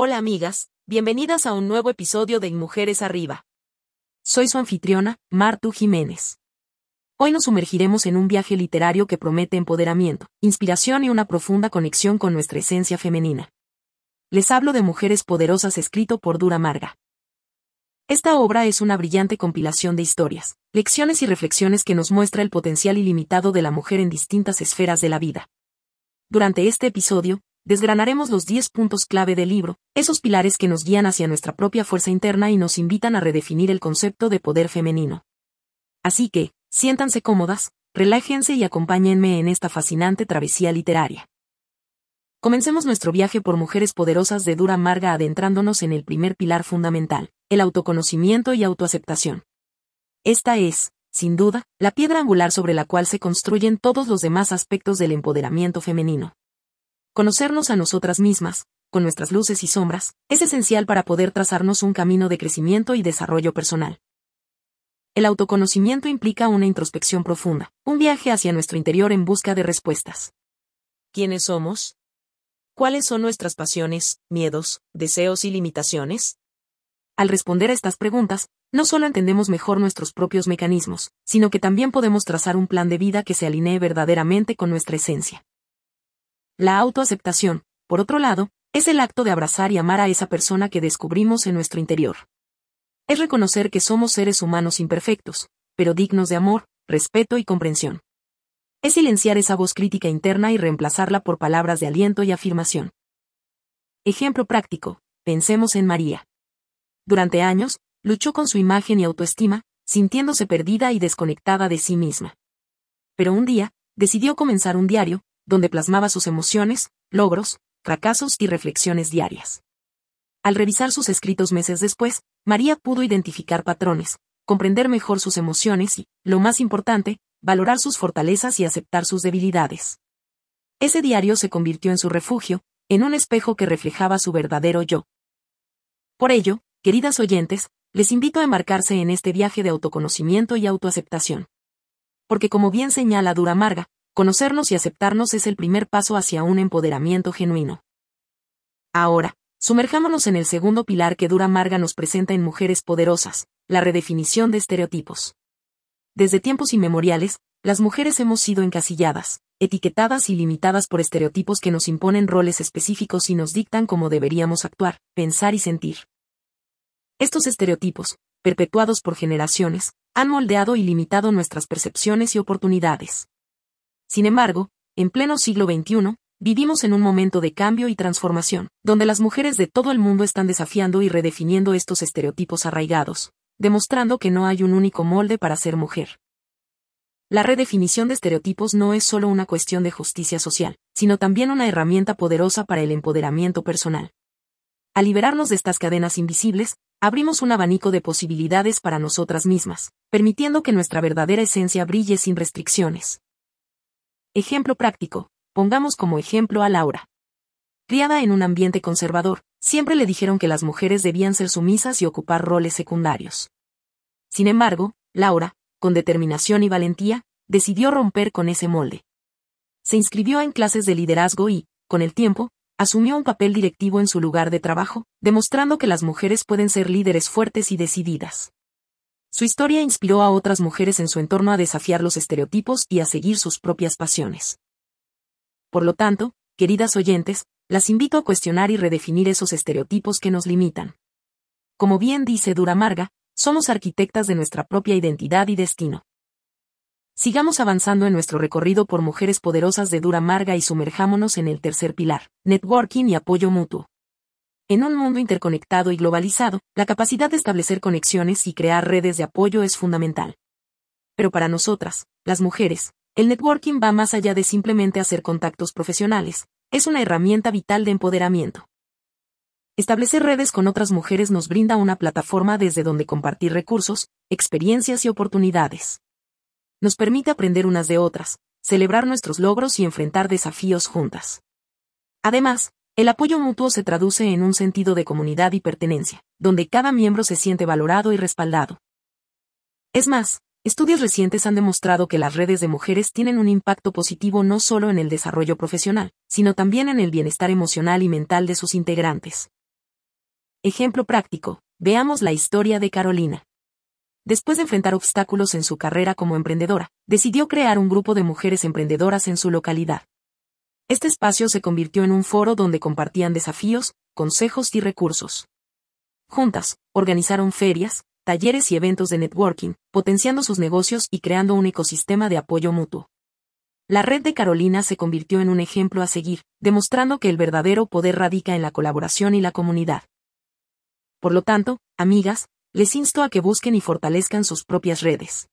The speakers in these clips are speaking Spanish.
Hola amigas, bienvenidas a un nuevo episodio de Mujeres Arriba. Soy su anfitriona, Martu Jiménez. Hoy nos sumergiremos en un viaje literario que promete empoderamiento, inspiración y una profunda conexión con nuestra esencia femenina. Les hablo de Mujeres Poderosas escrito por Dura Marga. Esta obra es una brillante compilación de historias, lecciones y reflexiones que nos muestra el potencial ilimitado de la mujer en distintas esferas de la vida. Durante este episodio, desgranaremos los 10 puntos clave del libro, esos pilares que nos guían hacia nuestra propia fuerza interna y nos invitan a redefinir el concepto de poder femenino. Así que, siéntanse cómodas, relájense y acompáñenme en esta fascinante travesía literaria. Comencemos nuestro viaje por mujeres poderosas de dura amarga adentrándonos en el primer pilar fundamental, el autoconocimiento y autoaceptación. Esta es, sin duda, la piedra angular sobre la cual se construyen todos los demás aspectos del empoderamiento femenino. Conocernos a nosotras mismas, con nuestras luces y sombras, es esencial para poder trazarnos un camino de crecimiento y desarrollo personal. El autoconocimiento implica una introspección profunda, un viaje hacia nuestro interior en busca de respuestas. ¿Quiénes somos? ¿Cuáles son nuestras pasiones, miedos, deseos y limitaciones? Al responder a estas preguntas, no solo entendemos mejor nuestros propios mecanismos, sino que también podemos trazar un plan de vida que se alinee verdaderamente con nuestra esencia. La autoaceptación, por otro lado, es el acto de abrazar y amar a esa persona que descubrimos en nuestro interior. Es reconocer que somos seres humanos imperfectos, pero dignos de amor, respeto y comprensión. Es silenciar esa voz crítica interna y reemplazarla por palabras de aliento y afirmación. Ejemplo práctico, pensemos en María. Durante años, luchó con su imagen y autoestima, sintiéndose perdida y desconectada de sí misma. Pero un día, decidió comenzar un diario, donde plasmaba sus emociones, logros, fracasos y reflexiones diarias. Al revisar sus escritos meses después, María pudo identificar patrones, comprender mejor sus emociones y, lo más importante, valorar sus fortalezas y aceptar sus debilidades. Ese diario se convirtió en su refugio, en un espejo que reflejaba su verdadero yo. Por ello, queridas oyentes, les invito a embarcarse en este viaje de autoconocimiento y autoaceptación. Porque como bien señala Dura Marga, Conocernos y aceptarnos es el primer paso hacia un empoderamiento genuino. Ahora, sumerjámonos en el segundo pilar que Dura Marga nos presenta en Mujeres Poderosas, la redefinición de estereotipos. Desde tiempos inmemoriales, las mujeres hemos sido encasilladas, etiquetadas y limitadas por estereotipos que nos imponen roles específicos y nos dictan cómo deberíamos actuar, pensar y sentir. Estos estereotipos, perpetuados por generaciones, han moldeado y limitado nuestras percepciones y oportunidades. Sin embargo, en pleno siglo XXI, vivimos en un momento de cambio y transformación, donde las mujeres de todo el mundo están desafiando y redefiniendo estos estereotipos arraigados, demostrando que no hay un único molde para ser mujer. La redefinición de estereotipos no es solo una cuestión de justicia social, sino también una herramienta poderosa para el empoderamiento personal. Al liberarnos de estas cadenas invisibles, abrimos un abanico de posibilidades para nosotras mismas, permitiendo que nuestra verdadera esencia brille sin restricciones. Ejemplo práctico, pongamos como ejemplo a Laura. Criada en un ambiente conservador, siempre le dijeron que las mujeres debían ser sumisas y ocupar roles secundarios. Sin embargo, Laura, con determinación y valentía, decidió romper con ese molde. Se inscribió en clases de liderazgo y, con el tiempo, asumió un papel directivo en su lugar de trabajo, demostrando que las mujeres pueden ser líderes fuertes y decididas. Su historia inspiró a otras mujeres en su entorno a desafiar los estereotipos y a seguir sus propias pasiones. Por lo tanto, queridas oyentes, las invito a cuestionar y redefinir esos estereotipos que nos limitan. Como bien dice Dura Marga, somos arquitectas de nuestra propia identidad y destino. Sigamos avanzando en nuestro recorrido por mujeres poderosas de Dura Marga y sumerjámonos en el tercer pilar, networking y apoyo mutuo. En un mundo interconectado y globalizado, la capacidad de establecer conexiones y crear redes de apoyo es fundamental. Pero para nosotras, las mujeres, el networking va más allá de simplemente hacer contactos profesionales, es una herramienta vital de empoderamiento. Establecer redes con otras mujeres nos brinda una plataforma desde donde compartir recursos, experiencias y oportunidades. Nos permite aprender unas de otras, celebrar nuestros logros y enfrentar desafíos juntas. Además, el apoyo mutuo se traduce en un sentido de comunidad y pertenencia, donde cada miembro se siente valorado y respaldado. Es más, estudios recientes han demostrado que las redes de mujeres tienen un impacto positivo no solo en el desarrollo profesional, sino también en el bienestar emocional y mental de sus integrantes. Ejemplo práctico, veamos la historia de Carolina. Después de enfrentar obstáculos en su carrera como emprendedora, decidió crear un grupo de mujeres emprendedoras en su localidad. Este espacio se convirtió en un foro donde compartían desafíos, consejos y recursos. Juntas, organizaron ferias, talleres y eventos de networking, potenciando sus negocios y creando un ecosistema de apoyo mutuo. La red de Carolina se convirtió en un ejemplo a seguir, demostrando que el verdadero poder radica en la colaboración y la comunidad. Por lo tanto, amigas, les insto a que busquen y fortalezcan sus propias redes.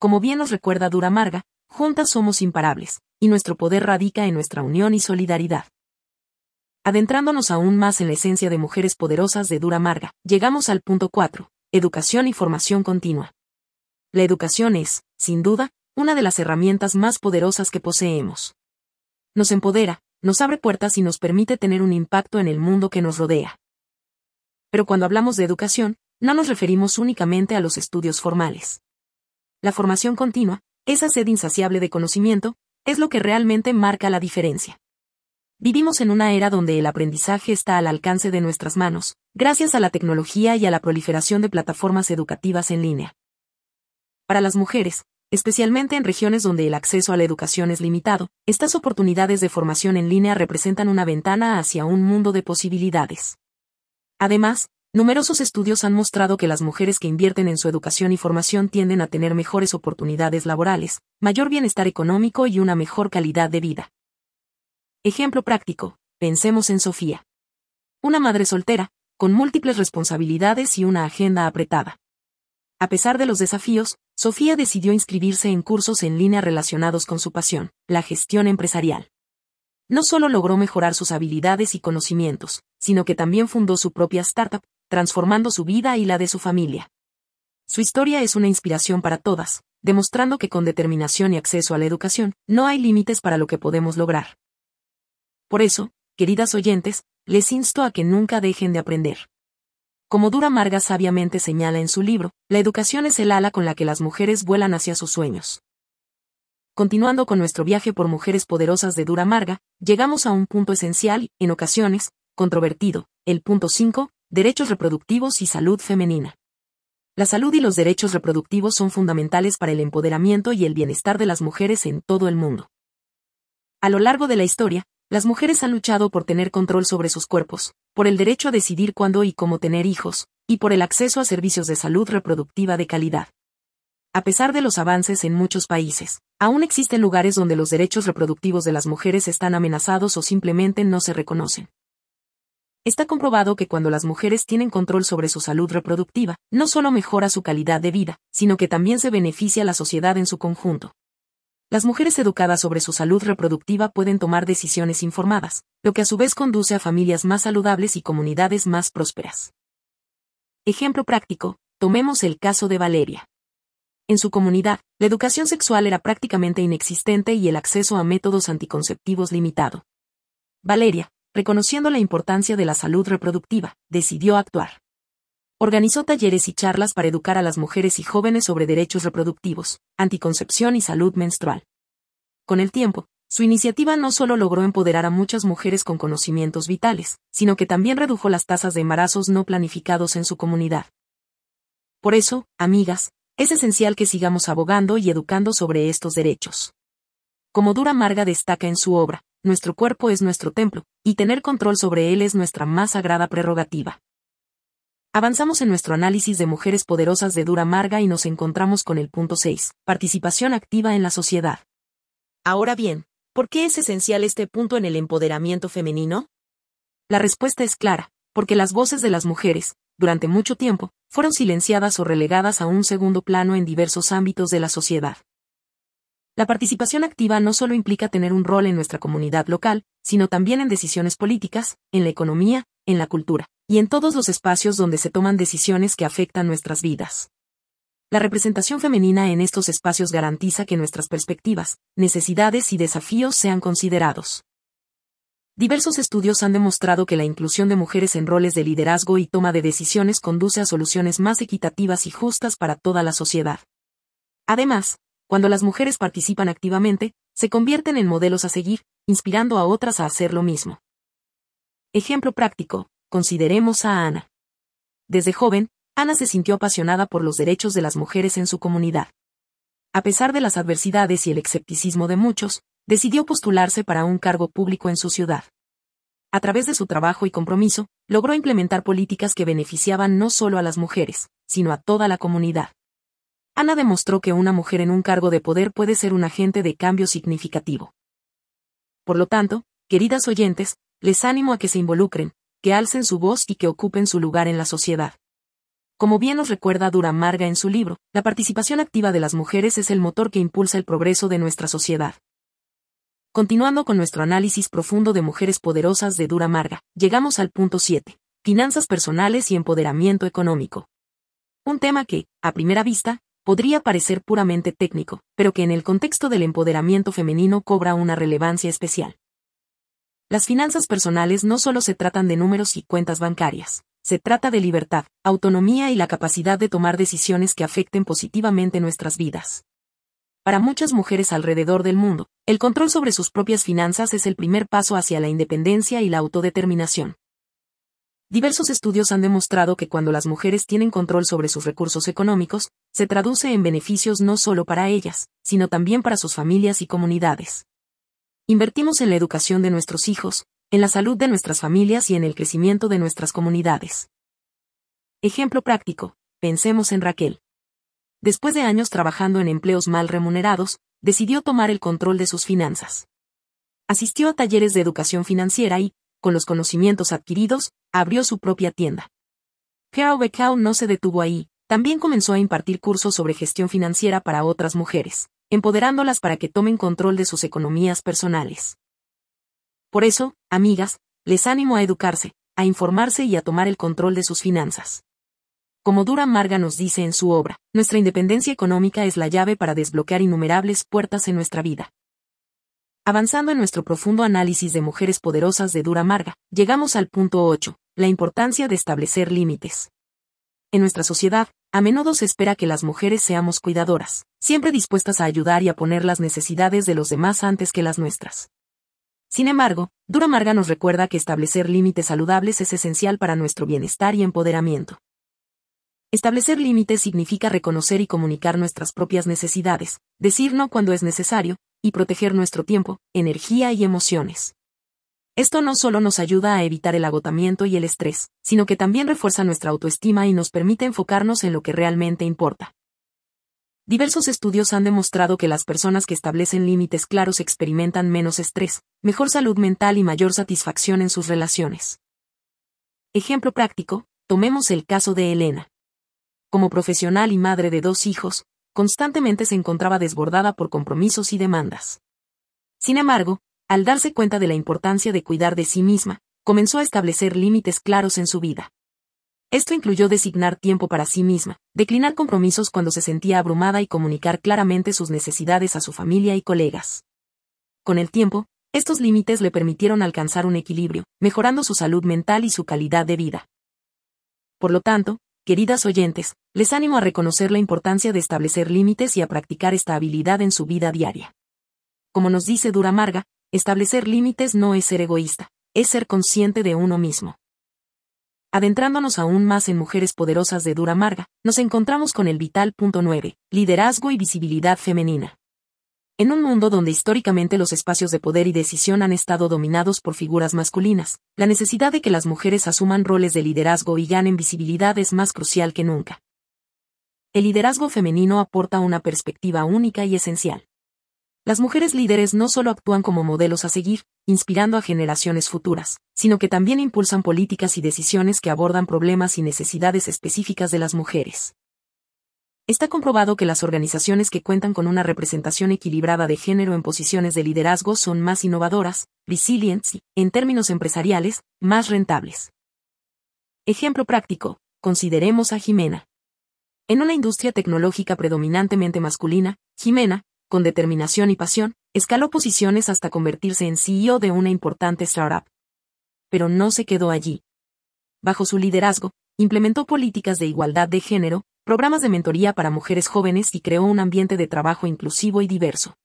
Como bien nos recuerda Dura Marga, juntas somos imparables, y nuestro poder radica en nuestra unión y solidaridad. Adentrándonos aún más en la esencia de mujeres poderosas de Dura Marga, llegamos al punto 4, educación y formación continua. La educación es, sin duda, una de las herramientas más poderosas que poseemos. Nos empodera, nos abre puertas y nos permite tener un impacto en el mundo que nos rodea. Pero cuando hablamos de educación, no nos referimos únicamente a los estudios formales. La formación continua, esa sed insaciable de conocimiento, es lo que realmente marca la diferencia. Vivimos en una era donde el aprendizaje está al alcance de nuestras manos, gracias a la tecnología y a la proliferación de plataformas educativas en línea. Para las mujeres, especialmente en regiones donde el acceso a la educación es limitado, estas oportunidades de formación en línea representan una ventana hacia un mundo de posibilidades. Además, numerosos estudios han mostrado que las mujeres que invierten en su educación y formación tienden a tener mejores oportunidades laborales, mayor bienestar económico y una mejor calidad de vida. Ejemplo práctico, pensemos en Sofía. Una madre soltera, con múltiples responsabilidades y una agenda apretada. A pesar de los desafíos, Sofía decidió inscribirse en cursos en línea relacionados con su pasión, la gestión empresarial. No solo logró mejorar sus habilidades y conocimientos, sino que también fundó su propia startup, transformando su vida y la de su familia. Su historia es una inspiración para todas, demostrando que con determinación y acceso a la educación, no hay límites para lo que podemos lograr. Por eso, queridas oyentes, les insto a que nunca dejen de aprender. Como Dura Marga sabiamente señala en su libro, la educación es el ala con la que las mujeres vuelan hacia sus sueños. Continuando con nuestro viaje por mujeres poderosas de Dura Marga, llegamos a un punto esencial, en ocasiones, controvertido, el punto 5, derechos reproductivos y salud femenina. La salud y los derechos reproductivos son fundamentales para el empoderamiento y el bienestar de las mujeres en todo el mundo. A lo largo de la historia, las mujeres han luchado por tener control sobre sus cuerpos, por el derecho a decidir cuándo y cómo tener hijos, y por el acceso a servicios de salud reproductiva de calidad. A pesar de los avances en muchos países, aún existen lugares donde los derechos reproductivos de las mujeres están amenazados o simplemente no se reconocen. Está comprobado que cuando las mujeres tienen control sobre su salud reproductiva, no solo mejora su calidad de vida, sino que también se beneficia a la sociedad en su conjunto. Las mujeres educadas sobre su salud reproductiva pueden tomar decisiones informadas, lo que a su vez conduce a familias más saludables y comunidades más prósperas. Ejemplo práctico, tomemos el caso de Valeria. En su comunidad, la educación sexual era prácticamente inexistente y el acceso a métodos anticonceptivos limitado. Valeria, reconociendo la importancia de la salud reproductiva, decidió actuar. Organizó talleres y charlas para educar a las mujeres y jóvenes sobre derechos reproductivos, anticoncepción y salud menstrual. Con el tiempo, su iniciativa no solo logró empoderar a muchas mujeres con conocimientos vitales, sino que también redujo las tasas de embarazos no planificados en su comunidad. Por eso, amigas, es esencial que sigamos abogando y educando sobre estos derechos. Como Dura Marga destaca en su obra, nuestro cuerpo es nuestro templo, y tener control sobre él es nuestra más sagrada prerrogativa. Avanzamos en nuestro análisis de mujeres poderosas de dura marga y nos encontramos con el punto 6, participación activa en la sociedad. Ahora bien, ¿por qué es esencial este punto en el empoderamiento femenino? La respuesta es clara, porque las voces de las mujeres, durante mucho tiempo, fueron silenciadas o relegadas a un segundo plano en diversos ámbitos de la sociedad. La participación activa no solo implica tener un rol en nuestra comunidad local, sino también en decisiones políticas, en la economía, en la cultura, y en todos los espacios donde se toman decisiones que afectan nuestras vidas. La representación femenina en estos espacios garantiza que nuestras perspectivas, necesidades y desafíos sean considerados. Diversos estudios han demostrado que la inclusión de mujeres en roles de liderazgo y toma de decisiones conduce a soluciones más equitativas y justas para toda la sociedad. Además, cuando las mujeres participan activamente, se convierten en modelos a seguir, inspirando a otras a hacer lo mismo. Ejemplo práctico, consideremos a Ana. Desde joven, Ana se sintió apasionada por los derechos de las mujeres en su comunidad. A pesar de las adversidades y el escepticismo de muchos, decidió postularse para un cargo público en su ciudad. A través de su trabajo y compromiso, logró implementar políticas que beneficiaban no solo a las mujeres, sino a toda la comunidad. Ana demostró que una mujer en un cargo de poder puede ser un agente de cambio significativo. Por lo tanto, queridas oyentes, les animo a que se involucren, que alcen su voz y que ocupen su lugar en la sociedad. Como bien nos recuerda Dura Marga en su libro, la participación activa de las mujeres es el motor que impulsa el progreso de nuestra sociedad. Continuando con nuestro análisis profundo de mujeres poderosas de Dura Marga, llegamos al punto 7. Finanzas personales y empoderamiento económico. Un tema que, a primera vista, podría parecer puramente técnico, pero que en el contexto del empoderamiento femenino cobra una relevancia especial. Las finanzas personales no solo se tratan de números y cuentas bancarias, se trata de libertad, autonomía y la capacidad de tomar decisiones que afecten positivamente nuestras vidas. Para muchas mujeres alrededor del mundo, el control sobre sus propias finanzas es el primer paso hacia la independencia y la autodeterminación. Diversos estudios han demostrado que cuando las mujeres tienen control sobre sus recursos económicos, se traduce en beneficios no solo para ellas, sino también para sus familias y comunidades. Invertimos en la educación de nuestros hijos, en la salud de nuestras familias y en el crecimiento de nuestras comunidades. Ejemplo práctico, pensemos en Raquel. Después de años trabajando en empleos mal remunerados, decidió tomar el control de sus finanzas. Asistió a talleres de educación financiera y, con los conocimientos adquiridos, abrió su propia tienda. Carol Beckau no se detuvo ahí, también comenzó a impartir cursos sobre gestión financiera para otras mujeres, empoderándolas para que tomen control de sus economías personales. Por eso, amigas, les animo a educarse, a informarse y a tomar el control de sus finanzas. Como Dura Marga nos dice en su obra, nuestra independencia económica es la llave para desbloquear innumerables puertas en nuestra vida. Avanzando en nuestro profundo análisis de mujeres poderosas de Dura Marga, llegamos al punto 8, la importancia de establecer límites. En nuestra sociedad, a menudo se espera que las mujeres seamos cuidadoras, siempre dispuestas a ayudar y a poner las necesidades de los demás antes que las nuestras. Sin embargo, Dura Marga nos recuerda que establecer límites saludables es esencial para nuestro bienestar y empoderamiento. Establecer límites significa reconocer y comunicar nuestras propias necesidades, decir no cuando es necesario, y proteger nuestro tiempo, energía y emociones. Esto no solo nos ayuda a evitar el agotamiento y el estrés, sino que también refuerza nuestra autoestima y nos permite enfocarnos en lo que realmente importa. Diversos estudios han demostrado que las personas que establecen límites claros experimentan menos estrés, mejor salud mental y mayor satisfacción en sus relaciones. Ejemplo práctico, tomemos el caso de Elena. Como profesional y madre de dos hijos, constantemente se encontraba desbordada por compromisos y demandas. Sin embargo, al darse cuenta de la importancia de cuidar de sí misma, comenzó a establecer límites claros en su vida. Esto incluyó designar tiempo para sí misma, declinar compromisos cuando se sentía abrumada y comunicar claramente sus necesidades a su familia y colegas. Con el tiempo, estos límites le permitieron alcanzar un equilibrio, mejorando su salud mental y su calidad de vida. Por lo tanto, queridas oyentes, les animo a reconocer la importancia de establecer límites y a practicar esta habilidad en su vida diaria. Como nos dice Dura Marga, establecer límites no es ser egoísta, es ser consciente de uno mismo. Adentrándonos aún más en Mujeres Poderosas de Dura Marga, nos encontramos con el vital punto 9, liderazgo y visibilidad femenina. En un mundo donde históricamente los espacios de poder y decisión han estado dominados por figuras masculinas, la necesidad de que las mujeres asuman roles de liderazgo y ganen visibilidad es más crucial que nunca. El liderazgo femenino aporta una perspectiva única y esencial. Las mujeres líderes no solo actúan como modelos a seguir, inspirando a generaciones futuras, sino que también impulsan políticas y decisiones que abordan problemas y necesidades específicas de las mujeres. Está comprobado que las organizaciones que cuentan con una representación equilibrada de género en posiciones de liderazgo son más innovadoras, resilientes y, en términos empresariales, más rentables. Ejemplo práctico, consideremos a Jimena. En una industria tecnológica predominantemente masculina, Jimena, con determinación y pasión, escaló posiciones hasta convertirse en CEO de una importante startup. Pero no se quedó allí. Bajo su liderazgo, implementó políticas de igualdad de género, programas de mentoría para mujeres jóvenes y creó un ambiente de trabajo inclusivo y diverso.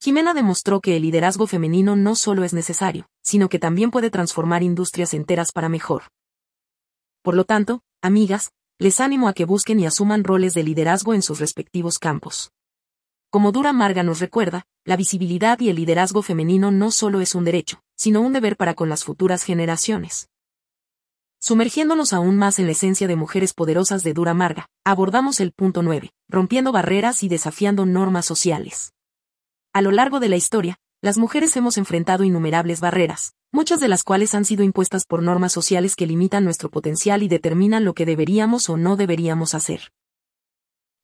Jimena demostró que el liderazgo femenino no solo es necesario, sino que también puede transformar industrias enteras para mejor. Por lo tanto, amigas, les animo a que busquen y asuman roles de liderazgo en sus respectivos campos. Como Dura Marga nos recuerda, la visibilidad y el liderazgo femenino no solo es un derecho, sino un deber para con las futuras generaciones. Sumergiéndonos aún más en la esencia de mujeres poderosas de Dura Marga, abordamos el punto 9, rompiendo barreras y desafiando normas sociales. A lo largo de la historia, las mujeres hemos enfrentado innumerables barreras, muchas de las cuales han sido impuestas por normas sociales que limitan nuestro potencial y determinan lo que deberíamos o no deberíamos hacer.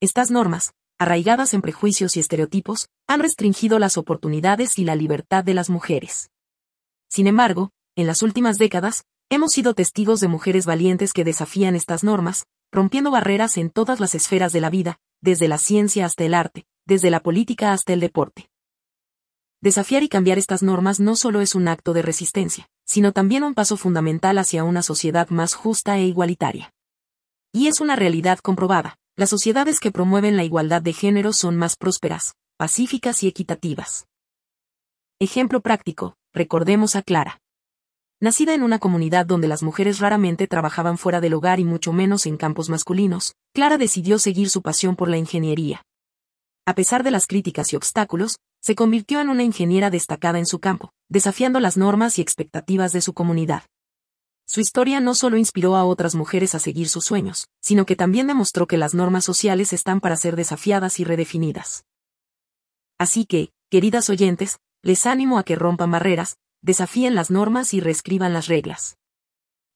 Estas normas, arraigadas en prejuicios y estereotipos, han restringido las oportunidades y la libertad de las mujeres. Sin embargo, en las últimas décadas, hemos sido testigos de mujeres valientes que desafían estas normas, rompiendo barreras en todas las esferas de la vida, desde la ciencia hasta el arte, desde la política hasta el deporte. Desafiar y cambiar estas normas no solo es un acto de resistencia, sino también un paso fundamental hacia una sociedad más justa e igualitaria. Y es una realidad comprobada, las sociedades que promueven la igualdad de género son más prósperas, pacíficas y equitativas. Ejemplo práctico, recordemos a Clara. Nacida en una comunidad donde las mujeres raramente trabajaban fuera del hogar y mucho menos en campos masculinos, Clara decidió seguir su pasión por la ingeniería. A pesar de las críticas y obstáculos, se convirtió en una ingeniera destacada en su campo, desafiando las normas y expectativas de su comunidad. Su historia no solo inspiró a otras mujeres a seguir sus sueños, sino que también demostró que las normas sociales están para ser desafiadas y redefinidas. Así que, queridas oyentes, les animo a que rompan barreras, desafíen las normas y reescriban las reglas.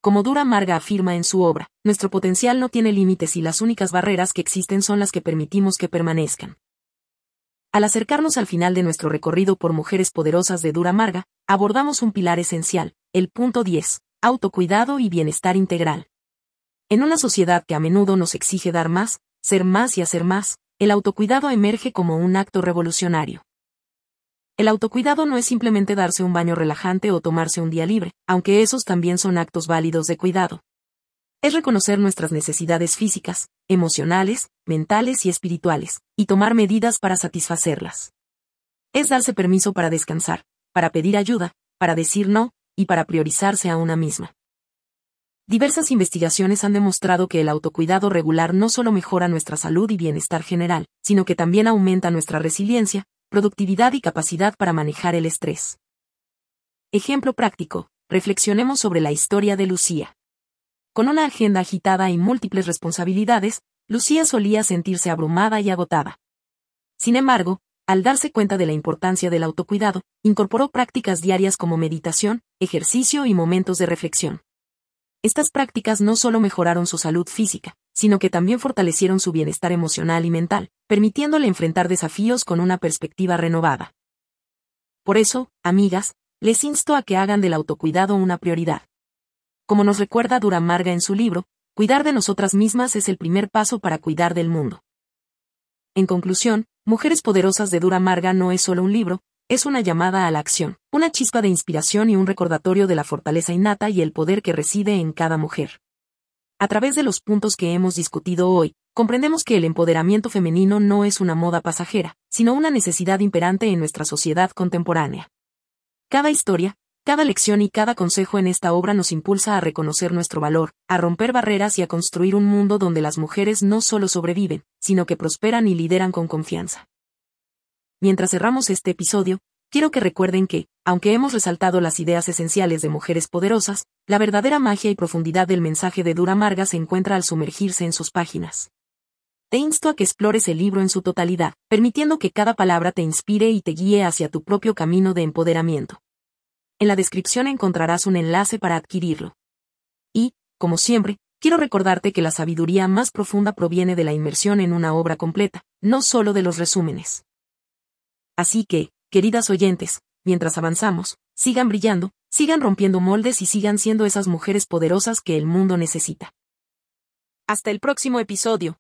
Como Dura Marga afirma en su obra, nuestro potencial no tiene límites y las únicas barreras que existen son las que permitimos que permanezcan. Al acercarnos al final de nuestro recorrido por mujeres poderosas de Dura Marga, abordamos un pilar esencial, el punto 10, autocuidado y bienestar integral. En una sociedad que a menudo nos exige dar más, ser más y hacer más, el autocuidado emerge como un acto revolucionario. El autocuidado no es simplemente darse un baño relajante o tomarse un día libre, aunque esos también son actos válidos de cuidado. Es reconocer nuestras necesidades físicas, emocionales, mentales y espirituales, y tomar medidas para satisfacerlas. Es darse permiso para descansar, para pedir ayuda, para decir no, y para priorizarse a una misma. Diversas investigaciones han demostrado que el autocuidado regular no solo mejora nuestra salud y bienestar general, sino que también aumenta nuestra resiliencia, productividad y capacidad para manejar el estrés. Ejemplo práctico, reflexionemos sobre la historia de Lucía. Con una agenda agitada y múltiples responsabilidades, Lucía solía sentirse abrumada y agotada. Sin embargo, al darse cuenta de la importancia del autocuidado, incorporó prácticas diarias como meditación, ejercicio y momentos de reflexión. Estas prácticas no solo mejoraron su salud física, sino que también fortalecieron su bienestar emocional y mental, permitiéndole enfrentar desafíos con una perspectiva renovada. Por eso, amigas, les insto a que hagan del autocuidado una prioridad. Como nos recuerda Duramarga en su libro, cuidar de nosotras mismas es el primer paso para cuidar del mundo. En conclusión, Mujeres Poderosas de Duramarga no es solo un libro, es una llamada a la acción, una chispa de inspiración y un recordatorio de la fortaleza innata y el poder que reside en cada mujer. A través de los puntos que hemos discutido hoy, comprendemos que el empoderamiento femenino no es una moda pasajera, sino una necesidad imperante en nuestra sociedad contemporánea. Cada historia, cada lección y cada consejo en esta obra nos impulsa a reconocer nuestro valor, a romper barreras y a construir un mundo donde las mujeres no solo sobreviven, sino que prosperan y lideran con confianza. Mientras cerramos este episodio, quiero que recuerden que, aunque hemos resaltado las ideas esenciales de mujeres poderosas, la verdadera magia y profundidad del mensaje de Dura Marga se encuentra al sumergirse en sus páginas. Te insto a que explores el libro en su totalidad, permitiendo que cada palabra te inspire y te guíe hacia tu propio camino de empoderamiento. En la descripción encontrarás un enlace para adquirirlo. Y, como siempre, quiero recordarte que la sabiduría más profunda proviene de la inmersión en una obra completa, no solo de los resúmenes. Así que, queridas oyentes, mientras avanzamos, sigan brillando, sigan rompiendo moldes y sigan siendo esas mujeres poderosas que el mundo necesita. Hasta el próximo episodio.